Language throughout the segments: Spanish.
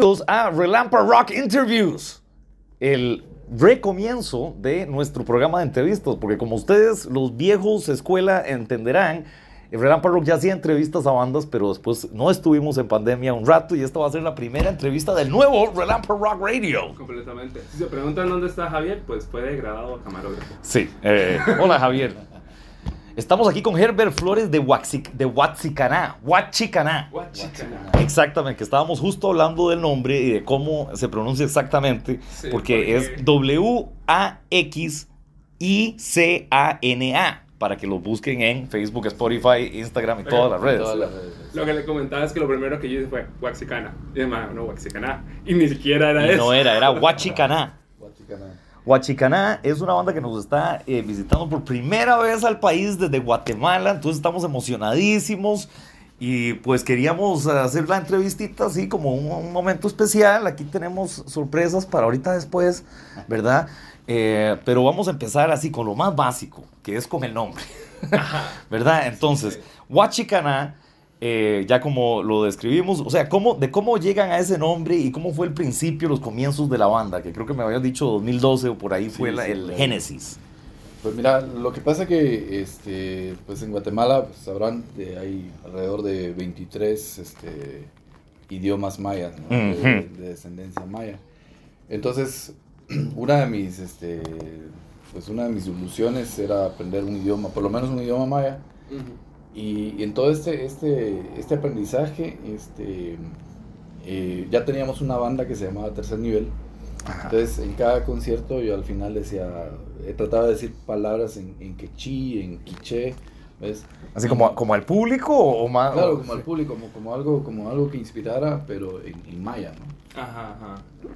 Bienvenidos a Relampa Rock Interviews, el recomienzo de nuestro programa de entrevistas, porque como ustedes, los viejos escuela, entenderán, el Relampa Rock ya hacía entrevistas a bandas, pero después no estuvimos en pandemia un rato y esta va a ser la primera entrevista del nuevo Relampa Rock Radio. Completamente. Si se preguntan dónde está Javier, pues fue grabado a camarógrafo. Sí. eh, hola Javier. Estamos aquí con Herbert Flores de, Huaxic, de Huachicaná. Huachicaná. Guachicana. Exactamente, que estábamos justo hablando del nombre y de cómo se pronuncia exactamente, Sí, porque, porque- es W-A-X-I-C-A-N-A, para que lo busquen en Facebook, Spotify, Instagram y Pero- todas las redes. Todas las redes. Lo que le comentaba es que lo primero que yo hice fue Waxicana. Y demás, no, Waxicana. Y ni siquiera era Y eso. no era, era Huachicaná. Guachicana. Huachicaná es una banda que nos está eh, visitando por primera vez al país desde Guatemala, entonces estamos emocionadísimos y pues queríamos hacer la entrevistita así como un, un momento especial. Aquí tenemos sorpresas para ahorita después, ¿verdad? Eh, pero vamos a empezar así con lo más básico, que es con el nombre, ¿verdad? Entonces, Huachicaná, eh, ya como lo describimos, o sea, cómo, de cómo llegan a ese nombre y cómo fue el principio, los comienzos de la banda, que creo que me habías dicho 2012 o por ahí fue Sí, la- sí, el claro. génesis. Pues mira, lo que pasa que este, pues en Guatemala pues, sabrán que hay alrededor de 23 este, idiomas mayas, ¿no? de, de descendencia maya. Entonces, una de mis este, pues una de mis ilusiones era aprender un idioma, por lo menos un idioma maya. Y, y en todo este, este, este aprendizaje, este, eh, ya teníamos una banda que se llamaba Tercer Nivel. Entonces, en cada concierto yo al final decía, he tratado de decir palabras en, en quechí, en quiché, ¿ves? Así como, como al público o más... Claro, como al público, como, como, algo, como algo que inspirara, pero en, en maya, ¿no? Ajá, ajá.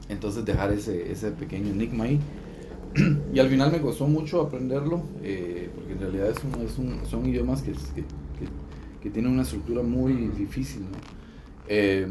Entonces dejar ese, ese pequeño enigma ahí. Y al final me costó mucho aprenderlo, eh, porque en realidad es un- es un- son idiomas que, que, que- tienen una estructura muy difícil, ¿no? Eh,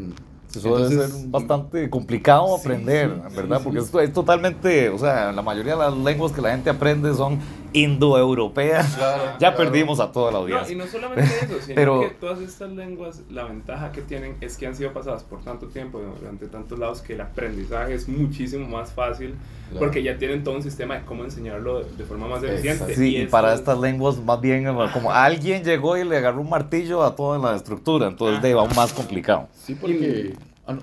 Eso debe ser bastante complicado aprender, sí, ¿verdad? sí, Porque esto es totalmente, o sea, la mayoría de las lenguas que la gente aprende son indoeuropeas. Claro, Ya claro. perdimos a toda la No, audiencia. y no solamente eso, sino Pero- que todas estas lenguas, la ventaja que tienen es que han sido pasadas por tanto tiempo, durante tantos lados, que el aprendizaje es muchísimo más fácil, Claro. porque ya tienen todo un sistema de cómo enseñarlo de, de forma más eficiente. Sí, y para es- estas lenguas más bien como alguien llegó y le agarró un martillo a toda la estructura, entonces de va aún más complicado. Sí, porque... Ah, no,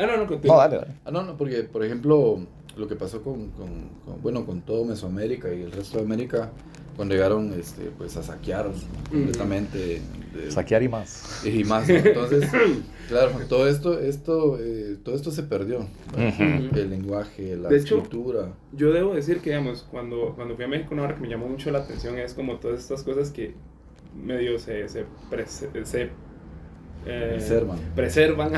Ah, no, no, continúa. No, dale, dale. Ah, no, no, porque, por ejemplo, lo que pasó con, con- con- bueno, con todo Mesoamérica y el resto de América, cuando llegaron, este, pues, a saquear completamente de- Saquear y más. y más, ¿no? Entonces, claro, todo esto, esto, eh, todo esto se perdió, el lenguaje, la De hecho. Yo debo decir que, digamos, cuando, cuando fui a México, una hora que me llamó mucho la atención es como todas estas cosas que medio se, se, prese- se, eh, Preservan. preservan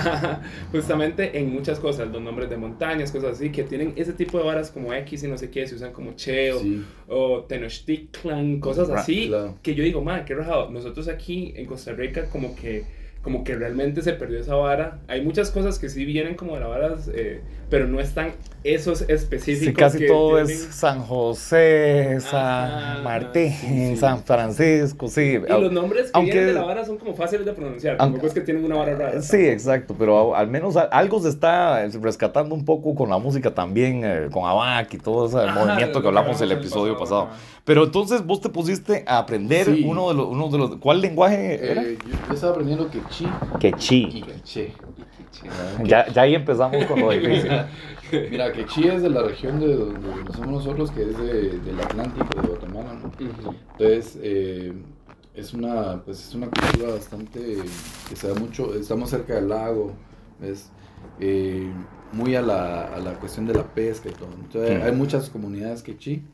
justamente en muchas cosas, los nombres de montañas, cosas así, que tienen ese tipo de varas como X y no sé qué, se usan como Che o, Sí, o Tenochtitlan, cosas así, claro. que yo digo, man, qué rajado. Nosotros aquí en Costa Rica como que como que realmente se perdió esa vara. Hay muchas cosas que sí vienen como de la vara, eh, pero no están esos específicos. Sí, casi que todo tienen- es San José, San Martín, sí, sí. San Francisco, sí. Y los nombres que Aunque- vienen de la vara son como fáciles de pronunciar. Aunque- Tampoco es que tienen una vara rara. Sí, exacto, pero al menos algo se está rescatando un poco con la música también, eh, con ABAC y todo ese Ajá, movimiento que hablamos el hablamos el episodio pasado, pasado. Pero entonces vos te pusiste a aprender Sí. uno, de los, uno de los... ¿Cuál lenguaje era? Eh, yo, yo estaba aprendiendo quechí y Quechí. quiché. Ya, ya ahí empezamos con lo difícil. Mira, quechí es de la región de donde somos nosotros, que es de- del Atlántico, de Guatemala, ¿no? Entonces, eh, es una pues es una cultura bastante que se da mucho, estamos cerca del lago, ¿ves? Eh, muy a la, a la cuestión de la pesca y todo. Entonces, Mm. hay muchas comunidades quechí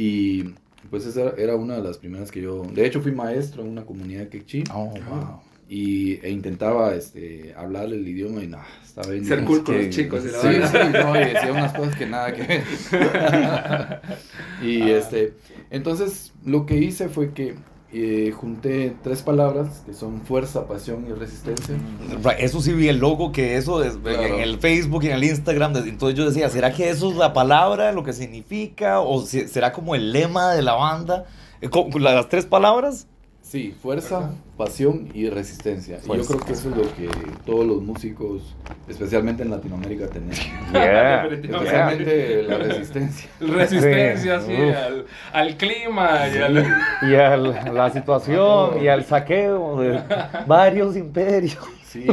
y pues esa era una de las primeras que yo, de hecho fui maestro en una comunidad quechí Oh, wow. y, e intentaba este, hablar el idioma y nada, estaba bien Ser cool con los chicos. y la Sí, sí, no, y decía unas cosas que nada que ver. y este, entonces lo que hice fue que eh, junté tres palabras que son fuerza, pasión y resistencia. Right, Eso sí vi el logo que eso es Claro. en el Facebook y en el Instagram. Entonces yo decía, ¿será que eso es la palabra, lo que significa? ¿O será como el lema de la banda? Eh, ¿con- con Las tres palabras. Sí, fuerza, pasión y resistencia. Y yo creo que eso es lo que todos los músicos, especialmente en Latinoamérica, tenemos. Yeah, Especialmente la resistencia. Resistencia, sí, al, al clima y al... Y a la situación y al saqueo de varios imperios. Sí.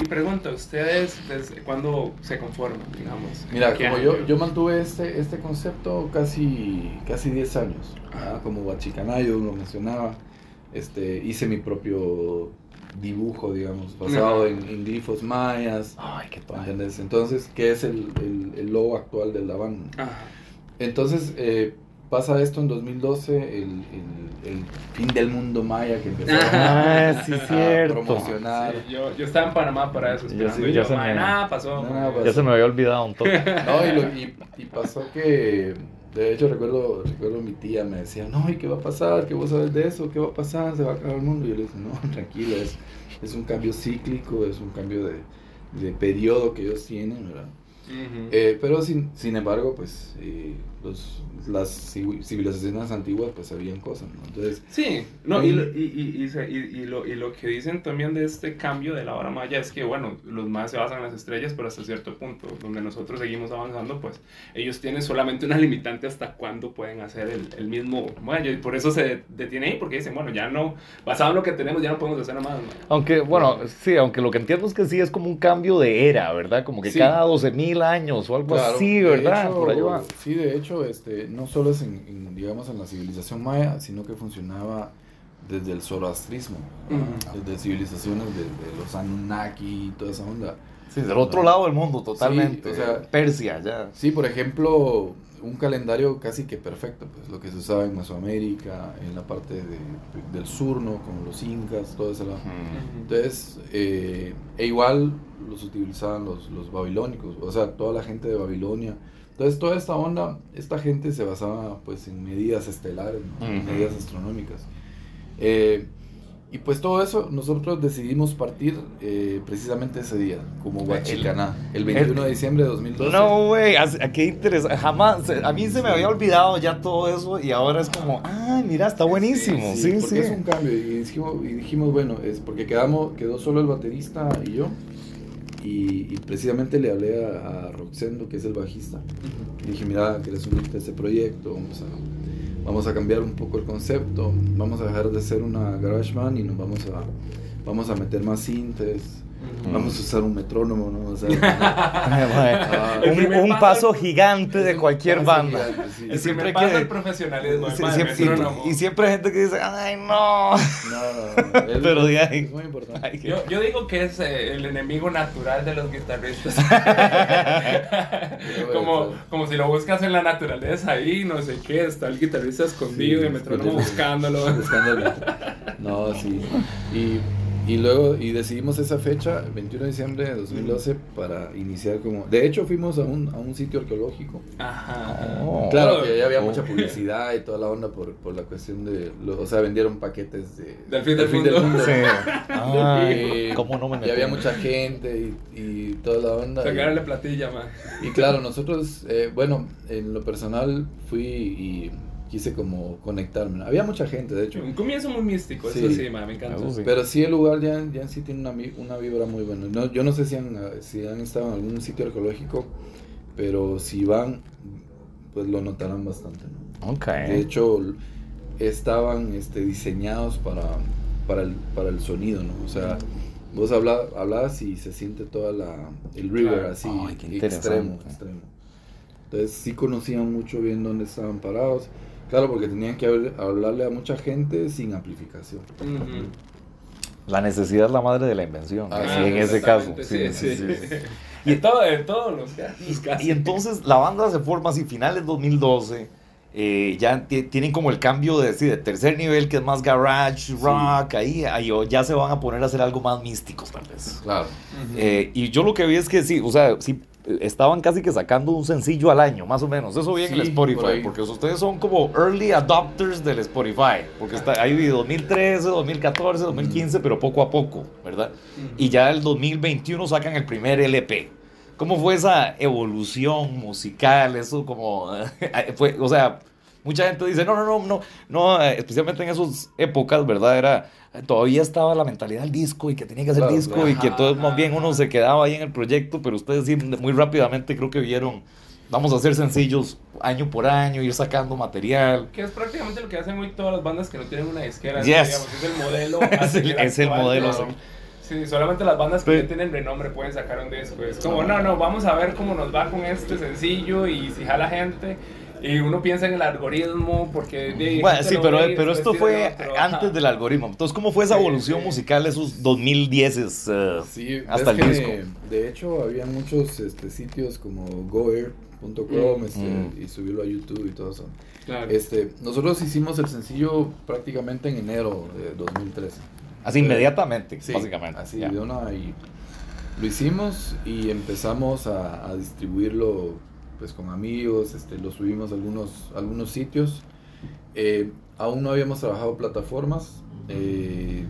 Y pregunta, ¿ustedes desde cuándo se conforman, digamos? Mira, ¿Qué como año? yo, yo mantuve este, este concepto casi, casi 10 años, ¿verdad? como Huachicanayo lo mencionaba, este, hice mi propio dibujo, digamos, basado en, en glifos mayas, Ay, qué padre. ¿entendés? Entonces, que es el, el, el logo actual de la banda. Ajá. Entonces, eh, pasa esto en 2012, el, el, el fin del mundo maya que empezó Ah, sí, a cierto. promocionar. Sí, yo, yo estaba en Panamá para eso, Yo sí, y ya yo, se "Mae, me- nada pasó. Nada mae". pasó. Ya se me había olvidado un toque. No, y, lo- y- y pasó que, de hecho, recuerdo, recuerdo mi tía me decía, no, ¿y qué va a pasar? ¿Qué vos sabes de eso? ¿Qué va a pasar? ¿Se va a acabar el mundo? Y yo le dije, no, tranquila, es, es un cambio cíclico, es un cambio de, de periodo que ellos tienen, ¿verdad? Eh, pero sin, sin embargo, pues, eh, los, las civi- civilizaciones antiguas, pues, sabían cosas, ¿no? Entonces, Sí, no, y, lo- y, y, y, se- y- y lo, y lo que dicen también de este cambio de la hora maya es que, bueno, los mayas se basan en las estrellas, pero hasta cierto punto, donde nosotros seguimos avanzando, pues ellos tienen solamente una limitante hasta cuándo pueden hacer el, el mismo maya, y por eso se detiene ahí, porque dicen, bueno, ya no, basado en lo que tenemos, ya no podemos hacer nada más. ¿no? Aunque, bueno, sí, aunque lo que entiendo es que sí es como un cambio de era, ¿verdad? Como que Sí. cada 12 mil años o algo Claro, así, de ¿verdad? hecho, Por ahí va. Sí, de hecho, este, no solo es en, en, digamos, en la civilización maya, sino que funcionaba desde el zoroastrismo, desde civilizaciones de, de los Anunnaki y toda esa onda. Sí, del otro lado del mundo, totalmente. Sí, o sea, Persia, ya. Sí, por ejemplo, un calendario casi que perfecto, pues lo que se usaba en Mesoamérica, en la parte de- del sur, ¿no? Con los incas, todo ese lado. Entonces, eh, e igual los utilizaban los, los babilónicos, o sea, toda la gente de Babilonia. Entonces, toda esta onda, esta gente se basaba pues en medidas estelares, ¿no? medidas astronómicas. Eh, y pues todo eso, nosotros decidimos partir eh, precisamente ese día, como Huachicaná, el 21 de diciembre de 2012. No, güey, as- qué interesante. Jamás, a mí se me había olvidado ya todo eso y ahora es como, ah, mira, está buenísimo. Sí, sí. porque es un cambio y dijimos, y dijimos, bueno, es porque quedamos, quedó solo el baterista y yo y, y precisamente le hablé a, a Roxendo, que es el bajista, y dije, mira, ¿quieres unirte a este proyecto? Vamos a, vamos a cambiar un poco el concepto, vamos a dejar de ser una garage band y nos vamos a, vamos a meter más sintes, vamos a usar un metrónomo, ¿no? O sea, Ah, El un, paso- gigante de cualquier banda. gigante, sí. Y El siempre que- del profesionalismo, siempre- y, y siempre hay gente que dice, ay, no. No, no, no, es- Pero de ahí- es muy importante. Ay, Yo, yo digo que es eh, el enemigo natural de los guitarristas. como, como si lo buscas en la naturaleza ahí, no sé qué, está el guitarrista escondido Sí, y el metrónomo buscándolo. Buscándolo. No, sí. Y, y luego, y decidimos esa fecha, el 21 de diciembre de 2012, para iniciar como... De hecho, fuimos a un, a un sitio arqueológico. Ajá. Oh. Claro, que ya había Oh. mucha publicidad y toda la onda por, por la cuestión de... lo- o sea, vendieron paquetes de... Del fin del mundo. Sí. Ay, Y- ¿Cómo no me Y había mucha gente y, y toda la onda. y- Sacarle platilla, man. Y claro, nosotros, eh, bueno, en lo personal fui y quise como conectarme. Había mucha gente, de hecho. Un comienzo muy místico, eso Sí. sí, man, me encanta. Sí. Pero sí el lugar ya, ya en sí tiene una, una vibra muy buena. No, yo no sé si han, si han estado en algún sitio arqueológico, pero si van, pues lo notarán bastante. ¿no? Ok. De hecho, estaban este, diseñados para, para, el, para el sonido, ¿no? O sea, vos habla, hablabas y se siente toda la, el river Claro. así, Ay, qué extremo, extremo. Entonces sí conocían mucho bien dónde estaban parados. Claro, porque tenían que habl- hablarle a mucha gente sin amplificación. La necesidad es la madre de la invención. Ah, sí, sí, en ese caso. Sí, sí, sí. Y en todo, en todos los casos. casi. Y entonces la banda se forma así, finales 2012. eh, ya ti- tienen como el cambio de, sí, de tercer nivel, que es más garage, rock, ahí, ahí o ya se van a poner a hacer algo más místico, tal vez. Claro. Eh, y yo lo que vi es que sí, o sea, sí, estaban casi que sacando un sencillo al año, más o menos. Eso vi en el Sí, Spotify, por ahí. porque ustedes son como early adopters del Spotify, porque está, hay 2013, 2014, 2015, pero poco a poco, ¿verdad? Y ya el 2021 sacan el primer LP. ¿Cómo fue esa evolución musical? Eso como, fue, o sea, mucha gente dice, no, no, no, no, no, eh, especialmente en esas épocas, ¿verdad? Era, todavía estaba la mentalidad del disco y que tenía que hacer Claro, disco claro. y que Ajá, todo más ajá, bien uno ajá. se quedaba ahí en el proyecto, pero ustedes sí, muy rápidamente creo que vieron, vamos a hacer sencillos año por año, ir sacando material. Que es prácticamente lo que hacen hoy todas las bandas que no tienen una disquera. Yes. digamos, es el modelo. Es el- es el modelo. Sí, solamente las bandas que Pero- ya tienen renombre pueden sacar un disco. Es como, no, no, vamos a ver cómo nos va con este sencillo y si jala gente. Y uno piensa en el algoritmo porque... de- Bueno, sí, pero, ve pero esto fue otro, ajá. antes del algoritmo. Entonces, ¿cómo fue esa Sí, evolución sí. musical esos 2010 eh, Sí, hasta el disco? De hecho, había muchos este, sitios como goer.com Mm. este, Mm. y subirlo a YouTube y todo eso. Claro. Este, nosotros hicimos el sencillo prácticamente en enero de 2013. Así Eh, inmediatamente, Sí, básicamente. Así ya. de una y lo hicimos y empezamos a, a distribuirlo pues con amigos, este, lo subimos a algunos, algunos sitios. Eh, aún no habíamos trabajado plataformas, eh,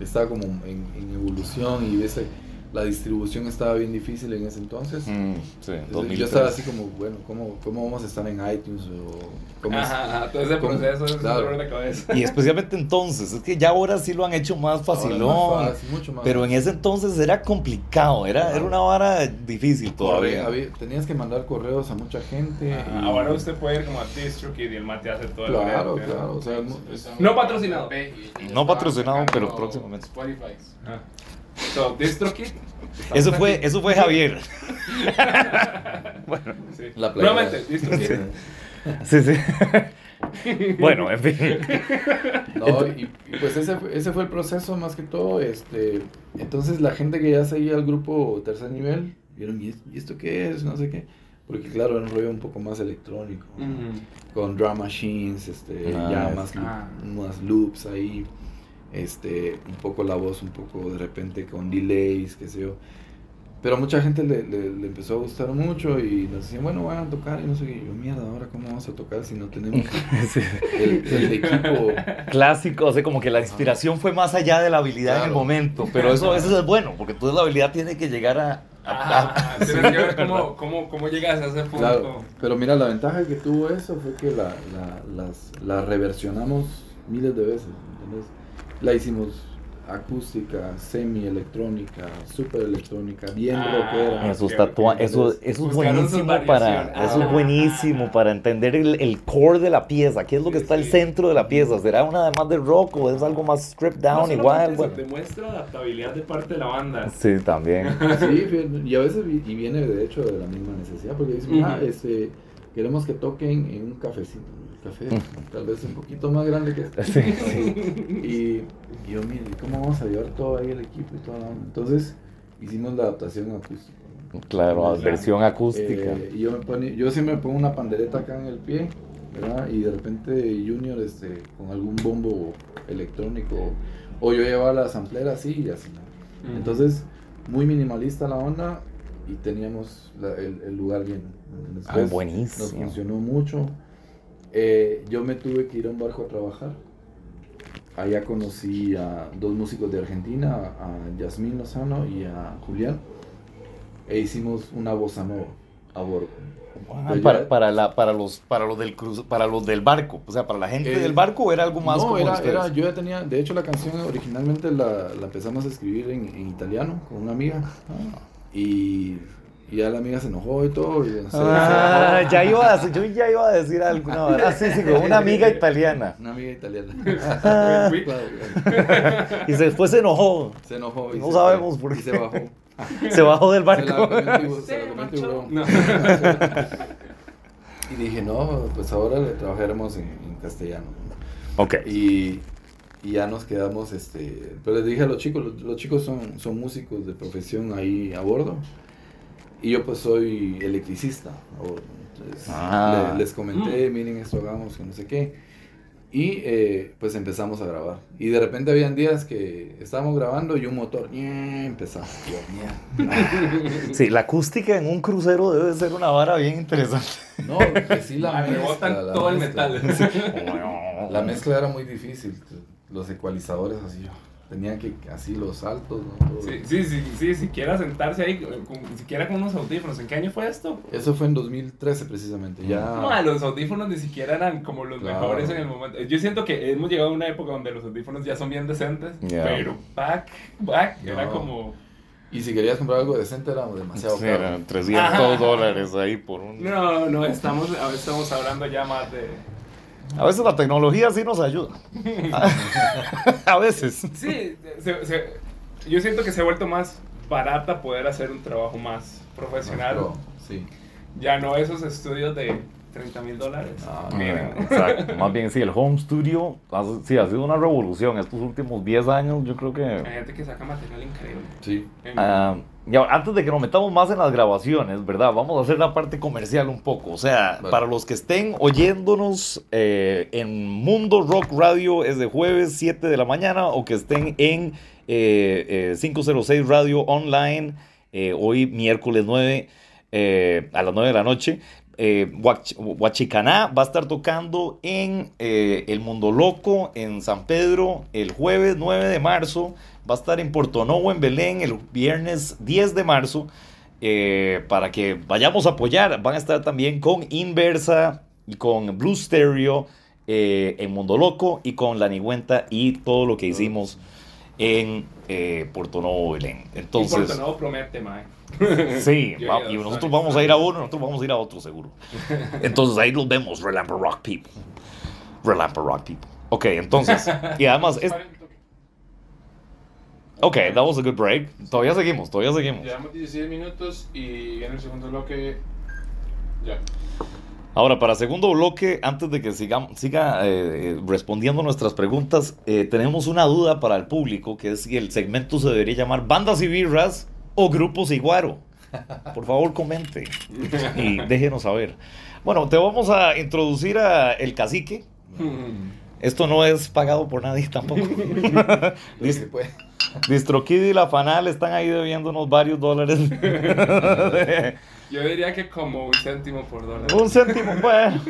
estaba como en, en evolución y ese, la distribución estaba bien difícil en ese entonces. Mm, sí, Entonces, 2003. yo estaba así como, bueno, ¿cómo, ¿cómo vamos a estar en iTunes? O cómo es- Ajá, ajá, todo ese cómo- proceso es claro. un dolor de cabeza. Y especialmente entonces, es que ya ahora sí lo han hecho más facilón. más fácil, mucho más Pero en ese entonces era complicado, era, era una vara difícil todavía. Había- tenías que mandar correos a mucha gente. Ajá, y- Ahora usted puede ir como a DistroKid y el mate hace todo el Claro, ¿no? claro. O sea, es- No patrocinado. No patrocinado, pero próximamente. Spotify. Ajá. So, DistroKid. Eso fue, eso fue Javier. Sí. La. Nuevamente, DistroKid. Sí, sí. bueno, en fin. No, y, y pues ese, fue- ese fue el proceso más que todo. Este, entonces la gente que ya seguía el grupo tercer nivel, vieron, ¿y es- y esto qué es? No sé qué. Porque claro, era un rollo un poco más electrónico. Con drum machines, este, Ah, ya es- más, ah. más loops ahí. Este, un poco la voz, un poco de repente con delays, qué sé yo. Pero a mucha gente le, le- le empezó a gustar mucho y nos decían, bueno, van a tocar y no sé qué. Y yo, mierda, ahora cómo vamos a tocar si no tenemos Sí. el, el equipo. Clásico, o sea, como que la inspiración fue más allá de la habilidad en el Claro. momento. Pero eso a veces es bueno, porque entonces la habilidad tiene que llegar a. a- Ah, a- tienes que ver cómo, cómo, cómo llegas a ese punto. Claro, pero mira, la ventaja que tuvo eso fue que la, la, las, la reversionamos miles de veces, ¿entendés? La hicimos acústica, semi-electrónica, super electrónica, bien Ah, rockera. Esos tatua- eso, eso es buenísimo para, eso es Ah. buenísimo para entender el, el core de la pieza, qué es lo que Sí, está al sí. centro de la pieza, será una además de rock o es algo más stripped down igual, bueno. Demuestra adaptabilidad de parte de la banda. Sí, también. Sí, y a veces y viene de hecho de la misma necesidad, porque dicen, ah, este, queremos que toquen en un cafecito. Café tal vez un poquito más grande que este. Sí, Y, y yo, mire, ¿cómo vamos a llevar todo ahí el equipo y todo? Entonces hicimos la adaptación acústica. ¿no? Claro, Eh, versión acústica. Eh, y yo, me pone, yo siempre me pongo una pandereta acá en el pie, ¿verdad? Y de repente Junior este, con algún bombo electrónico, o yo llevaba la samplera así y así. ¿no? Entonces, muy minimalista la onda y teníamos la- el, el lugar. ¿entendés? Ah, Entonces, Nos buenísimo. funcionó mucho. Eh, yo me tuve que ir a un barco a trabajar. Allá conocí a dos músicos de Argentina, a Yasmín Lozano y a Julián. E hicimos una bossa nova a bordo. Ah, para, para, la, para, los, para, los del cruce, para los del barco, o sea, para la gente Eh, del barco era algo más no, era, era- yo ya tenía, de hecho la canción originalmente la, la empezamos a escribir en, en italiano con una amiga y, y ya la amiga se enojó y todo. Y, no sé, Ah, se- ya iba a, decir- yo ya iba a decir algo. No, ah, sí, sí, con una amiga italiana. Una amiga italiana. Ah. Y se- después se enojó. Se enojó y No se sabemos fue, por y qué. se bajó. Se bajó del Se la barco. comió el tiburón, se la comió el tiburón. No. Y dije, no, pues ahora le trabajaremos en, en castellano. Ok. Y, y ya nos quedamos, este, pero les dije a los chicos, los, los chicos son, son músicos de profesión ahí a bordo. Y yo pues soy electricista. Entonces, Ah. le- les comenté, miren esto hagamos, que no sé qué. Y eh, pues empezamos a grabar. Y de repente habían días que estábamos grabando y un motor empezaba. Yo. Sí, la acústica en un crucero debe ser una vara bien interesante. No, que sí la Ah, mezcla. la todo el metal. La mezcla era muy difícil. Los ecualizadores así. Tenían que así los saltos, ¿no? Todo. Sí, sí, sí, sí, siquiera sentarse ahí, con, siquiera con unos audífonos. ¿En qué año fue esto? Eso fue en 2013 precisamente, ya... No, los audífonos ni siquiera eran como los Claro. mejores en el momento. Yo siento que hemos llegado a una época donde los audífonos ya son bien decentes, pero back, back, era como... Y si querías comprar algo decente era demasiado Sí, caro. eran 300 Ajá. dólares ahí por un... No, no, estamos, estamos hablando ya más de... A veces la tecnología sí nos ayuda. A veces. Sí, se- se- yo siento que se ha vuelto más barata poder hacer un trabajo más profesional. Pro, Sí. Ya no esos estudios de 30 mil dólares. Ah, Miren. Exacto. Más bien, sí, el home studio ha, sí, ha sido una revolución estos últimos 10 años. Yo creo que. Hay gente que saca material increíble. Sí. En- Ah, y ahora, antes de que nos metamos más en las grabaciones, ¿verdad? Vamos a hacer la parte comercial un poco. O sea, Vale. para los que estén oyéndonos eh, en Mundo Rock Radio es de jueves 7 de la mañana o que estén en eh, eh, 506 Radio Online eh, hoy miércoles 9 eh, a las 9 de la noche. Huach- Huachicaná va a estar tocando en El Mundo Loco en San Pedro el jueves 9 de marzo. Va a estar en Porto Novo, en Belén, el viernes 10 de marzo. eh, para que vayamos a apoyar. Van a estar también con Inversa y con Blue Stereo eh, en Mundo Loco y con La Nigüenta y todo lo que hicimos en eh, Porto Novo, Belén. y Entonces, Puerto Nuevo promete, mae. sí, va- y nosotros vamos a ir a uno, nosotros vamos a ir a otro seguro. Entonces ahí nos vemos, Relamper Rock People. Relamper Rock People. Ok, entonces, y además, es, ok, that was a good break. Todavía seguimos, todavía seguimos. Llevamos 16 minutos y viene el segundo bloque. Ya. Ahora, para segundo bloque, antes de que sigamos, siga eh, eh, respondiendo nuestras preguntas, eh, tenemos una duda para el público, que es si el segmento se debería llamar Bandas y Birras o Grupos y Guaro. Por favor, comente y déjenos saber. Bueno, te vamos a introducir a El Cacique. Esto no es pagado por nadie tampoco. Puede. DistroKid y La Fanal están ahí debiéndonos varios dólares. Yo diría que como un céntimo por dólar. Un céntimo, bueno,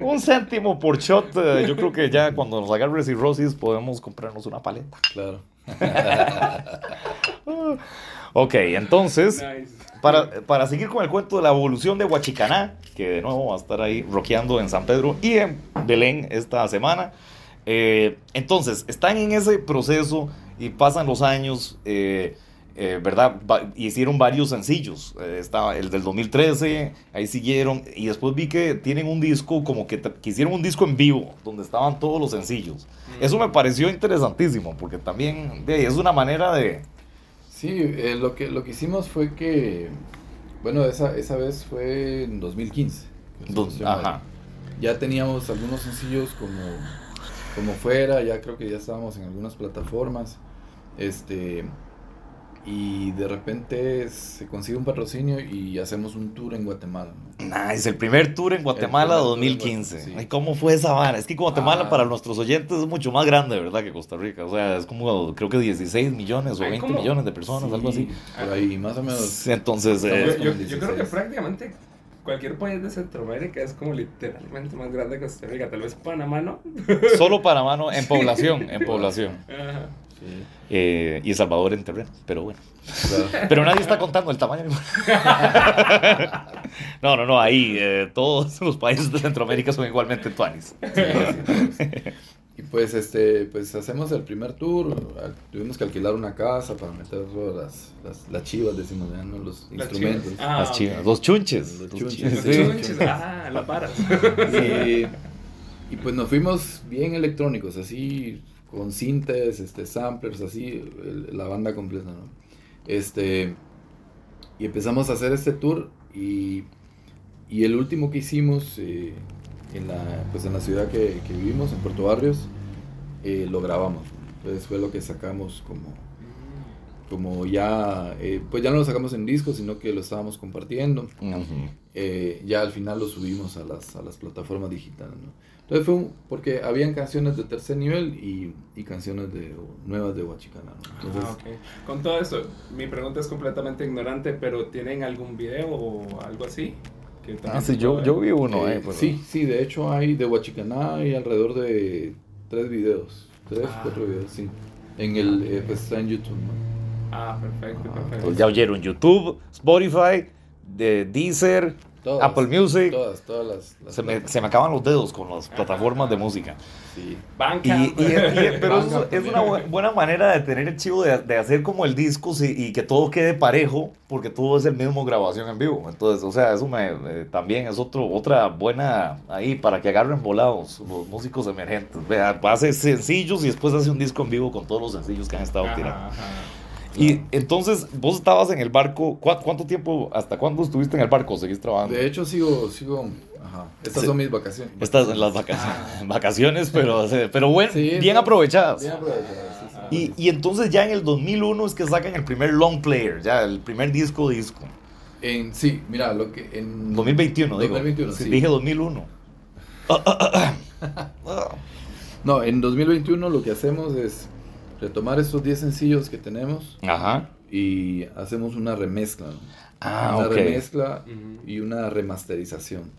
un céntimo por shot. eh, yo creo que ya cuando nos agarre cirrosis podemos comprarnos una paleta. Claro. Ok, entonces, Nice. para, para seguir con el cuento de la evolución de Huachicaná, que de nuevo va a estar ahí rockeando en San Pedro y en Belén esta semana. eh, entonces, están en ese proceso y pasan los años. eh, eh, ¿Verdad? Va- hicieron varios sencillos. Eh, estaba el del 2013, ahí siguieron. Y después vi que tienen un disco, como que, que hicieron un disco en vivo, donde estaban todos los sencillos. Eso me pareció interesantísimo, porque también de es una manera de. Sí, eh, lo, que, lo que hicimos fue que, bueno, esa, esa vez fue en 2015. que se Dos- funcionó. ajá. Ya teníamos algunos sencillos como, como fuera, ya creo que ya estábamos en algunas plataformas. Este, y de repente se consigue un patrocinio y hacemos un tour en Guatemala. ¿no? Nice, el primer tour en Guatemala tour en 2015. Guatemala, sí. Ay, ¿Cómo fue esa vara? Es que Guatemala Ah. para nuestros oyentes es mucho más grande, ¿verdad? Que Costa Rica. O sea, es como creo que 16 millones o Ay, 20 ¿cómo? millones de personas, algo así. Sí, Por ahí, más o menos. Entonces, Yo, eh, yo- yo creo que 16. prácticamente cualquier país de Centroamérica es como literalmente más grande que Costa Rica. Tal vez Panamá, ¿no? solo para mano en población, en población. Ajá. Sí, Eh, y El Salvador en terreno, pero bueno. claro. Pero nadie está contando el tamaño. No, no, no, ahí eh, todos los países de Centroamérica son igualmente tuanis. Sí, sí, sí. Y pues este, pues hacemos el primer tour, al- tuvimos que alquilar una casa para meter todas las, las, las chivas, decimos, ¿ya? ¿no? los Las instrumentos. chivas. Ah, Las chivas, los chunches. Los Los chunches. Los sí. chunches, ah, las varas. Y, y pues nos fuimos bien electrónicos, así, con sintes, este, samplers, así, el- la banda completa, ¿no? Este, y empezamos a hacer este tour y, y el último que hicimos eh, en, la, pues en la ciudad que, que vivimos, en Puerto Barrios, eh, lo grabamos. Entonces fue lo que sacamos como, como ya, eh, pues ya no lo sacamos en disco, sino que lo estábamos compartiendo Ujú. eh, ya al final lo subimos a las, a las plataformas digitales, ¿no? Entonces fue un- porque habían canciones de tercer nivel y, y canciones de, nuevas de Huachicana, ¿no? Entonces, Ah, ok. Con todo esto, mi pregunta es completamente ignorante, pero ¿tienen algún video o algo así? Que Ah, sí, yo, yo vi uno, eh, eh, pero- sí, sí, de hecho hay de Huachicaná hay alrededor de tres videos, tres, Ah. cuatro videos, sí. En el, eh, pues está en YouTube, ¿no? Ah, perfecto, perfecto. Entonces ya oyeron YouTube, Spotify, de Deezer, Todas, Apple Music. Todas, todas las. las Se me, se me acaban los dedos con las plataformas de música. Sí. Y, Bandcamp. y- y- pero eso Bandcamp es una bu- buena manera de tener el chivo de, de hacer como el disco y que todo quede parejo, porque todo es el mismo grabación en vivo. Entonces, o sea, eso me, eh, también es otro, otra buena ahí para que agarren volados los músicos emergentes. Vea, hace sencillos y después hace un disco en vivo con todos los sencillos que han estado tirando. Ajá, ajá. Y entonces, vos estabas en el barco, ¿cuá- ¿cuánto tiempo, hasta cuándo estuviste en el barco? ¿Seguís trabajando? De hecho, sigo, sigo. Ajá. Estas Sí. son mis vacaciones. Estás en las vacaciones, vacaciones pero, pero bueno, Sí, bien aprovechadas. Bien aprovechadas, sí. Y, y entonces ya en el 2001 es que sacan el primer long player, ya el primer disco disco. En, sí, mira, lo que. En 2021, digo. 2021, Sí, sí. Dije 2001. No, en 2021 lo que hacemos es retomar estos 10 sencillos que tenemos Ajá. y hacemos una remezcla. ¿no? Ah, una ok. remezcla y una remasterización.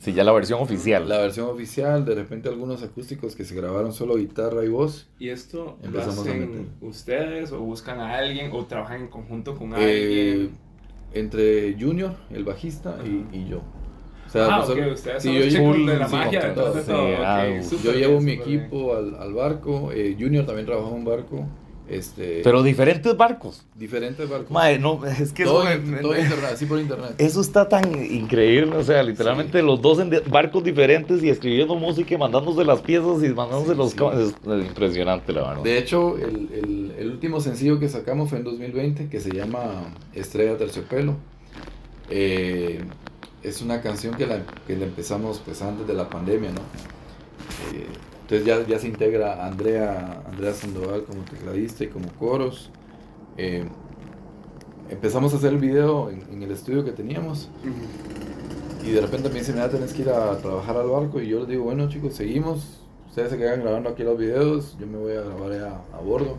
Sí, ya la versión oficial. La versión oficial, de repente algunos acústicos que se grabaron solo guitarra y voz. ¿Y esto lo Empezamos a hacen meter. ustedes o buscan a alguien o trabajan en conjunto con eh, alguien? entre Junior, el bajista, y, y yo. O sea, ah, nosotros- ok, ustedes sí, son yo chicos de la sí, magia todo. todo. Sí, ah, súper yo bien, llevo mi bien. equipo al, al barco. eh, Junior también trabaja en un barco. Este, Pero diferentes barcos. diferentes barcos. Mae, no, es que todo, eso, todo me- internet, así por internet. eso está tan increíble. O sea, literalmente los dos en de- barcos diferentes y escribiendo música y mandándose las piezas y mandándose Sí, los... sí. es impresionante, la verdad. De hecho, el, el- el último sencillo que sacamos fue en 2020, que se llama Estrella Terciopelo. Eh, es una canción que la, que la empezamos pues, antes de la pandemia, ¿no? Eh, entonces ya, ya se integra Andrea, Andrea Sandoval como tecladista y como coros. Eh, empezamos a hacer el video en, en el estudio que teníamos y de repente me dicen, mira, tenés que ir a trabajar al barco. Y yo les digo, bueno, chicos, seguimos. Ustedes se quedan grabando aquí los videos. Yo me voy a grabar allá a bordo.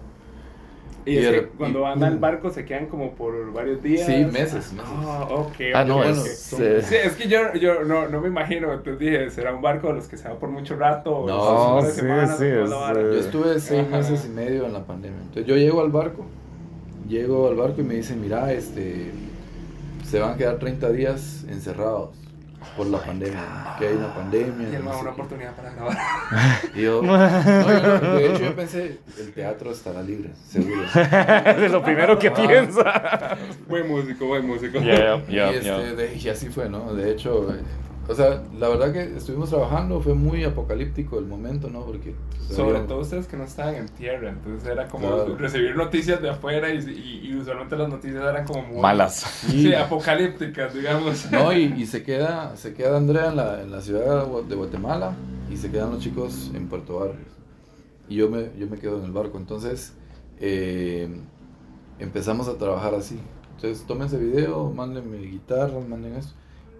Y, Y es de que cuando y van al barco se quedan como por varios días. Sí, meses, meses. Ah, ok. Ah, no, ok. es- son- eh, Sí, es que yo, yo no, no me imagino, entonces dije, ¿será un barco de los que se va por mucho rato? No, sí, semana, sí, eh, Yo estuve seis Ajá. meses y medio en la pandemia. Entonces yo llego al barco, llego al barco y me dicen, mira, este, se van a quedar 30 días encerrados por la pandemia. Que hay una pandemia. Y él me no da sé una qué". oportunidad para grabar. Y yo, no, yo no, de hecho yo pensé, el teatro estará libre, seguro. de lo primero que Ah. piensa. buen músico, buen músico. Yeah, y, este, yeah. de- y así fue, ¿no? De hecho, eh, o sea, la verdad que estuvimos trabajando, fue muy apocalíptico el momento, ¿no? Porque... pues, Sobre había- todo ustedes que no estaban en tierra, entonces era como Claro. recibir noticias de afuera y, y, y usualmente las noticias eran como muy... Malas. Sí, apocalípticas, digamos. No, y, y se queda se queda Andrea en la, en la ciudad de Gua- de Guatemala y se quedan los chicos en Puerto Barrios. Y yo me, yo me quedo en el barco. Entonces eh, empezamos a trabajar así. Entonces tomen ese video, mándenme guitarra, manden eso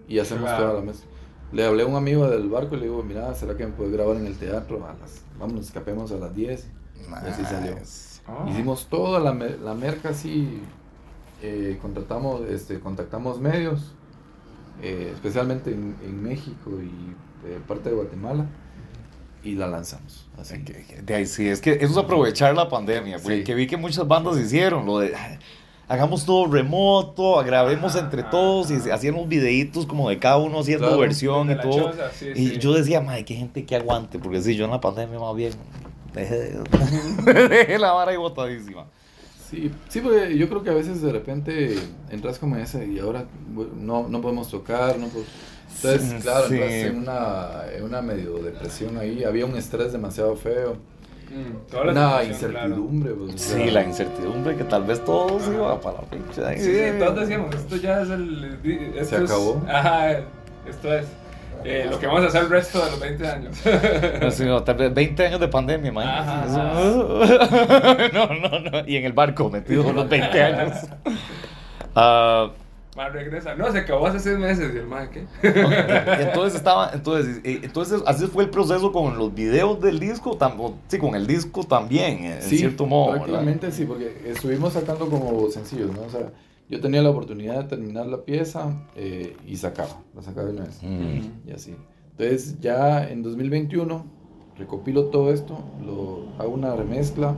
y hacemos Claro. toda la mesa. Le hablé a un amigo del barco y le digo, mira, ¿será que me puedes grabar en el teatro? A las, vamos, escapemos a las 10. Y así salió. Hicimos toda la, la merca así, eh, contratamos, este, contactamos medios, eh, especialmente en, en México y eh, parte de Guatemala, y la lanzamos. Así. De ahí sí, es que eso es aprovechar la pandemia, porque Sí. que vi que muchas bandas hicieron, lo de "Ay, hagamos todo remoto, grabemos Ajá, entre ajá, todos y unos videitos como de cada uno haciendo Claro, versión y todo. choza, sí, Y sí. yo decía, madre, qué gente que aguante, porque sí, yo en la pandemia más bien dejé, dejé la vara ahí botadísima. Sí, sí, porque yo creo que a veces de repente entras como en ese y ahora no, no podemos tocar, no podemos- Entonces, Sí, claro, sí. entras en una, en una medio depresión ahí, había un estrés demasiado feo, Mm, una situación, claro. incertidumbre. pues, Sí, sea, la incertidumbre que tal vez todos iba para la pinche. Sí, sí, todos decíamos, esto ya es el... esto es- acabó. Ajá, esto es eh, lo que vamos a hacer el resto de los 20 años. Sí, no, tal vez 20 años de pandemia, man. Ajá, Eso- No, no, no. Y en el barco metido los 20 años. Ah, Más regresa. No, se acabó hace 6 meses. Y el man, ¿qué? y entonces estaba, entonces, entonces así fue el proceso con los videos del disco, tam- sí, con el disco también, en Sí, cierto modo. ¿verdad? prácticamente sí, porque estuvimos sacando como sencillos, ¿no? O sea, yo tenía la oportunidad de terminar la pieza eh, y sacaba, la sacaba de una vez. Mm. Y así. Entonces, ya en 2021 recopilo todo esto, lo hago una remezcla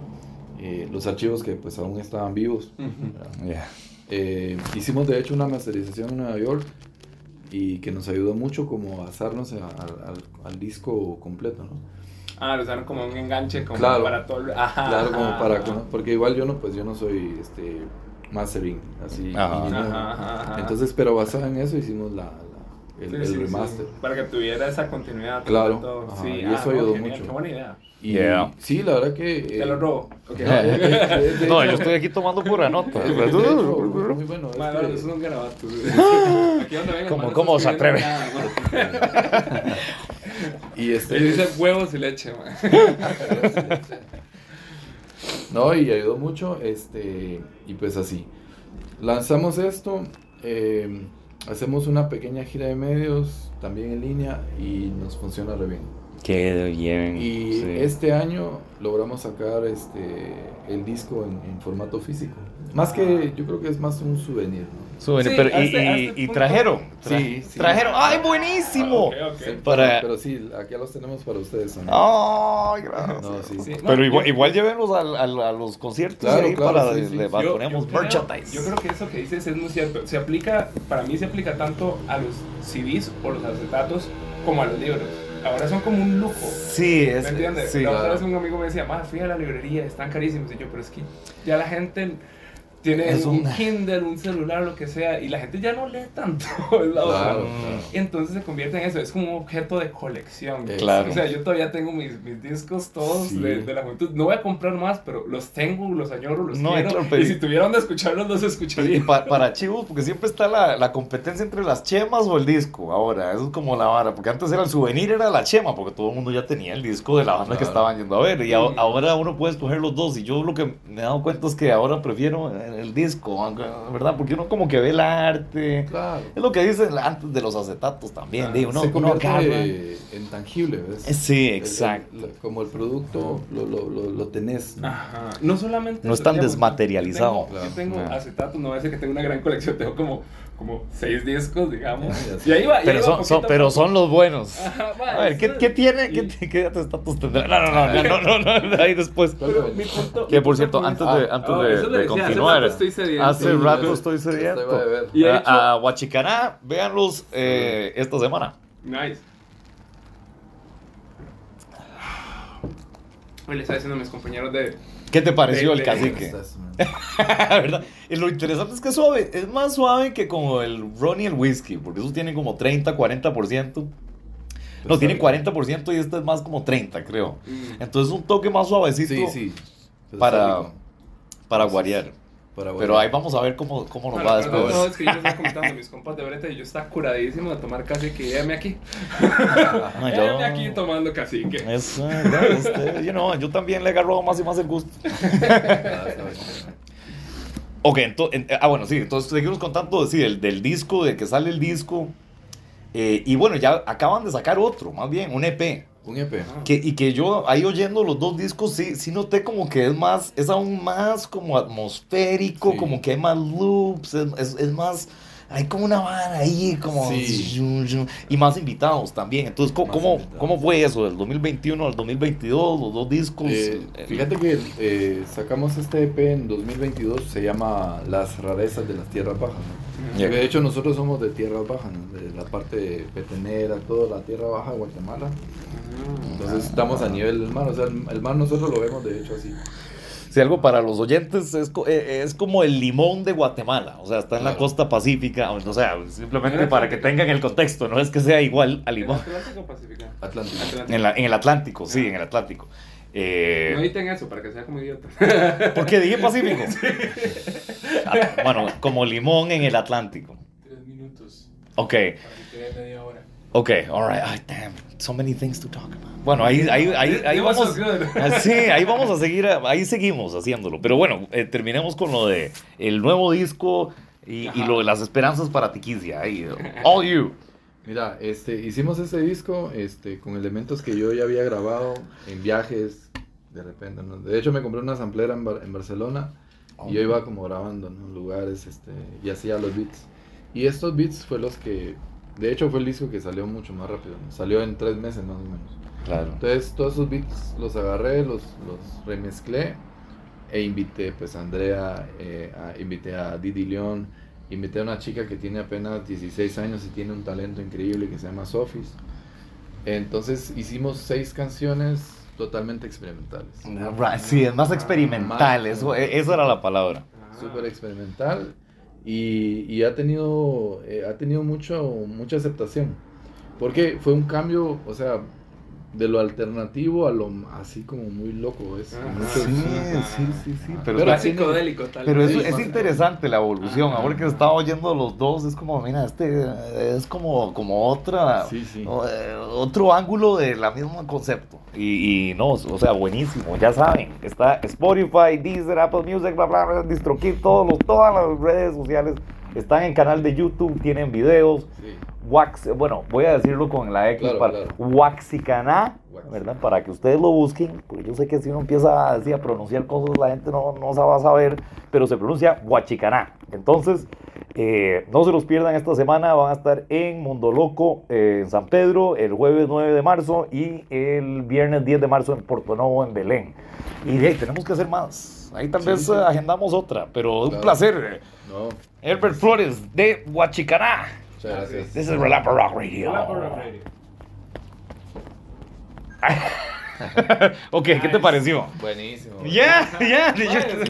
eh, los archivos que pues aún estaban vivos. Ujú. Yeah. Eh, hicimos de hecho una masterización en Nueva York y que nos ayudó mucho como a asarnos a- a- al, al disco completo, ¿no? Ah, lo usaron como un enganche como Claro. para todo. el- Ajá, Claro, como ajá, para, ajá. porque igual yo no, pues yo no soy este mastering, así. Ajá. y no- Ajá, ajá, ajá. Entonces, pero basado en eso hicimos la, la- el, Sí, el sí, sí, remaster. Para que tuviera esa continuidad. Claro, todo. ajá, Sí, y ah, eso ayudó genial, mucho. Qué buena idea. Y Yeah. sí, la verdad que... eh, Te lo robo. No, hecho- yo estoy aquí tomando pura nota. hecho, muy bueno. Ma, este- no, esos son garabatos. Aquí donde vengan, ¿Cómo- cómo se escribiendo atreve? nada, y este... Y dice huevos y leche, man. No, y ayudó mucho, este, y pues así. Lanzamos esto, eh, hacemos una pequeña gira de medios, también en línea, y nos funciona re bien. Qué bien. Y sí. este año logramos sacar este, el disco en, en formato físico. Más que, yo creo que es más un souvenir, ¿no? Sí, pero, y, hazte- y- trajeron. Tra- Sí, sí. Trajeron. ¡Ay, buenísimo! Ah, Para- pero, pero sí, aquí los tenemos para ustedes. ¡Ay, gracias! No, sí. Sí, no, Pero igual, yo- igual llévenlos al- al- a, los conciertos Claro, ahí claro, para sí, sí. le ponemos creo- merchandise. Yo creo que eso que dices es muy cierto. Se aplica, para mí se aplica tanto a los CDs o los acetatos como a los libros. Ahora son como un lujo. Sí, ¿Me es. entiendes? Sí, la otra claro. vez un amigo me decía, más fui a la librería, están carísimos. Y yo, pero es que ya la gente tiene Es un un- Kindle, un celular, lo que sea, y la gente ya no lee tanto. es la otra. Claro, claro. Y entonces se convierte en eso, es como un objeto de colección. Eh, Claro. O sea, yo todavía tengo mis, mis discos todos Sí. de, de la juventud. No voy a comprar más, pero los tengo, los añoro, los No, quiero. claro, pero- Y si tuviera donde escucharlos, los Y escucharía. pa- para chivos, porque siempre está la, la competencia entre las chemas o el disco. Ahora, eso es como la vara. Porque antes era el souvenir, era la chema, porque todo el mundo ya tenía el disco de la banda que estaban yendo a ver. Y a- ahora uno puede escoger los dos. Y yo lo que me he dado cuenta es que ahora prefiero el disco, ¿verdad? Porque uno como que ve el arte. Claro. Es lo que dicen antes de los acetatos también. Digo, uno, Se uno convierte agarra. en tangible, ¿ves? Eh, Sí, El- el- exacto. como el producto lo, lo, lo, lo tenés. ¿no? Ajá. No solamente. No es tan digamos, desmaterializado. Yo tengo, yo tengo Claro. acetatos, no voy a decir que tengo una gran colección, tengo como, como seis discos, digamos. Y ahí va. y Pero, ahí son, son- pero son los buenos. Ajá, va, A ver, ¿qué, qué tiene? y- ¿Qué, qué acetatos tendrá? No, no, no, no, no, no, no, ahí después. Pero mi punto- Que por cierto, antes de, antes Ah, de, de decía, hace continuar, rato estoy sediento. hace rato estoy sediento. Y de A, a Huachicaná, véanlos eh, esta semana. Nice. Hoy le estaba diciendo a mis compañeros de. ¿Qué te pareció De- el de- cacique? ¿Verdad? Y lo interesante es que es suave, es más suave que como el ron y el whisky, porque esos tienen como 30, 40%. No, tienen 40% y este es más como 30, creo. Mm. Entonces un toque más suavecito Sí, sí. Para- para Entonces, guarear. Para Pero ahí vamos a ver cómo, cómo nos Bueno, va pero después. no, es que yo les estaba comentando, mis compas de Breta y yo estaba curadísimo de tomar cacique. Llévame aquí. Yo- Llévame aquí tomando cacique. Eso, ¿verdad? Este, you know, yo también le agarro más y más el gusto. Ah. Ok, entonces, ah, bueno, sí, entonces seguimos contando sí, del, del disco, de que sale el disco. eh, y bueno, ya acaban de sacar otro, más bien, un EP. Un EP. Que, y que yo ahí oyendo los dos discos, sí, sí noté como que es más, es aún más como atmosférico, Sí. como que hay más loops, es, es- es más, hay como una vara ahí, como... Sí. y más invitados también. Entonces, ¿cómo, cómo, invitados. cómo fue eso? ¿Del 2021 al 2022? Los dos discos. Eh, eh, fíjate que eh, sacamos este EP en 2022, se llama Las rarezas de las tierras bajas. De hecho, nosotros somos de tierras bajas, ¿no? de la parte petenera, toda la tierra baja de Guatemala. Entonces estamos a nivel del mar, o sea, el, el mar nosotros lo vemos de hecho así. Si algo para los oyentes es, co- eh, es como el limón de Guatemala, o sea, está en la costa pacífica, o sea, simplemente para que tengan el contexto, no es que sea igual al ¿En limón. Atlántico o Pacífico? Atlántico. Atlántico. En, la- en el Atlántico, sí, en el Atlántico. Eh, No editen eso para que sea como idiota. ¿Por qué dije Pacífico? Ah, Bueno, como limón en el Atlántico. Tres minutos. Ok, Para que quede media hora. Ok, alright. Ay, damn, so many things to talk about. Bueno, ahí, ahí, ahí, ahí It was vamos. Ah, Sí, ahí vamos a seguir, ahí seguimos haciéndolo. Pero bueno, eh, terminemos con lo de el nuevo disco y, y lo de las esperanzas para Tiquicia. Ahí, all you. Mira, este, hicimos este disco este, con elementos que yo ya había grabado en viajes, de repente. ¿no? De hecho, me compré una samplera en, Bar- en Barcelona y yo iba como grabando en lugares este, y hacía los beats. Y estos beats fue los que, de hecho, fue el disco que salió mucho más rápido. ¿no? Salió en tres meses más o menos. Claro. Entonces, todos esos beats los agarré, los, los remezclé e invité pues a Andrea, eh, a- invité a Didi León, invité a una chica que tiene apenas 16 años y tiene un talento increíble que se llama Sofis. Entonces hicimos seis canciones totalmente experimentales. Right, Sí, es más experimental, eso, e, esa era la palabra. Ah. súper experimental y, y ha tenido eh, ha tenido mucho mucha aceptación. Porque fue un cambio o sea de lo alternativo a lo así como muy loco es mucho- Sí, sí, sí, sí. Pero, Pero psicodélico, tal pero vez. es, es interesante la evolución. Ahora que estaba oyendo los dos, es como, mira, este es como, como otra, Sí, sí. eh, otro ángulo de la misma concepto. Y, y no, o sea, buenísimo. Ya saben, está Spotify, Deezer, Apple Music, bla, bla, bla, DistroKid, todos los, todas las redes sociales están en canal de YouTube, tienen videos. sí. Wax, bueno, voy a decirlo con la X Claro, para claro. Waxicaná. ¿verdad? Para que ustedes lo busquen, porque yo sé que si uno empieza así a pronunciar cosas, la gente no, no se va a saber, pero se pronuncia Huachicaná. Entonces, eh, no se los pierdan esta semana, van a estar en Mundo Loco, eh, en San Pedro, el jueves 9 de marzo y el viernes 10 de marzo en Porto Novo, en Belén. Y de ahí tenemos que hacer más. Ahí tal Sí, vez sí. eh, agendamos otra, pero un placer. no Herbert Flores de Huachicaná. Muchas gracias This is Relapper Rock Radio. Por radio. ok, ¿qué te pareció? buenísimo Ya, ya.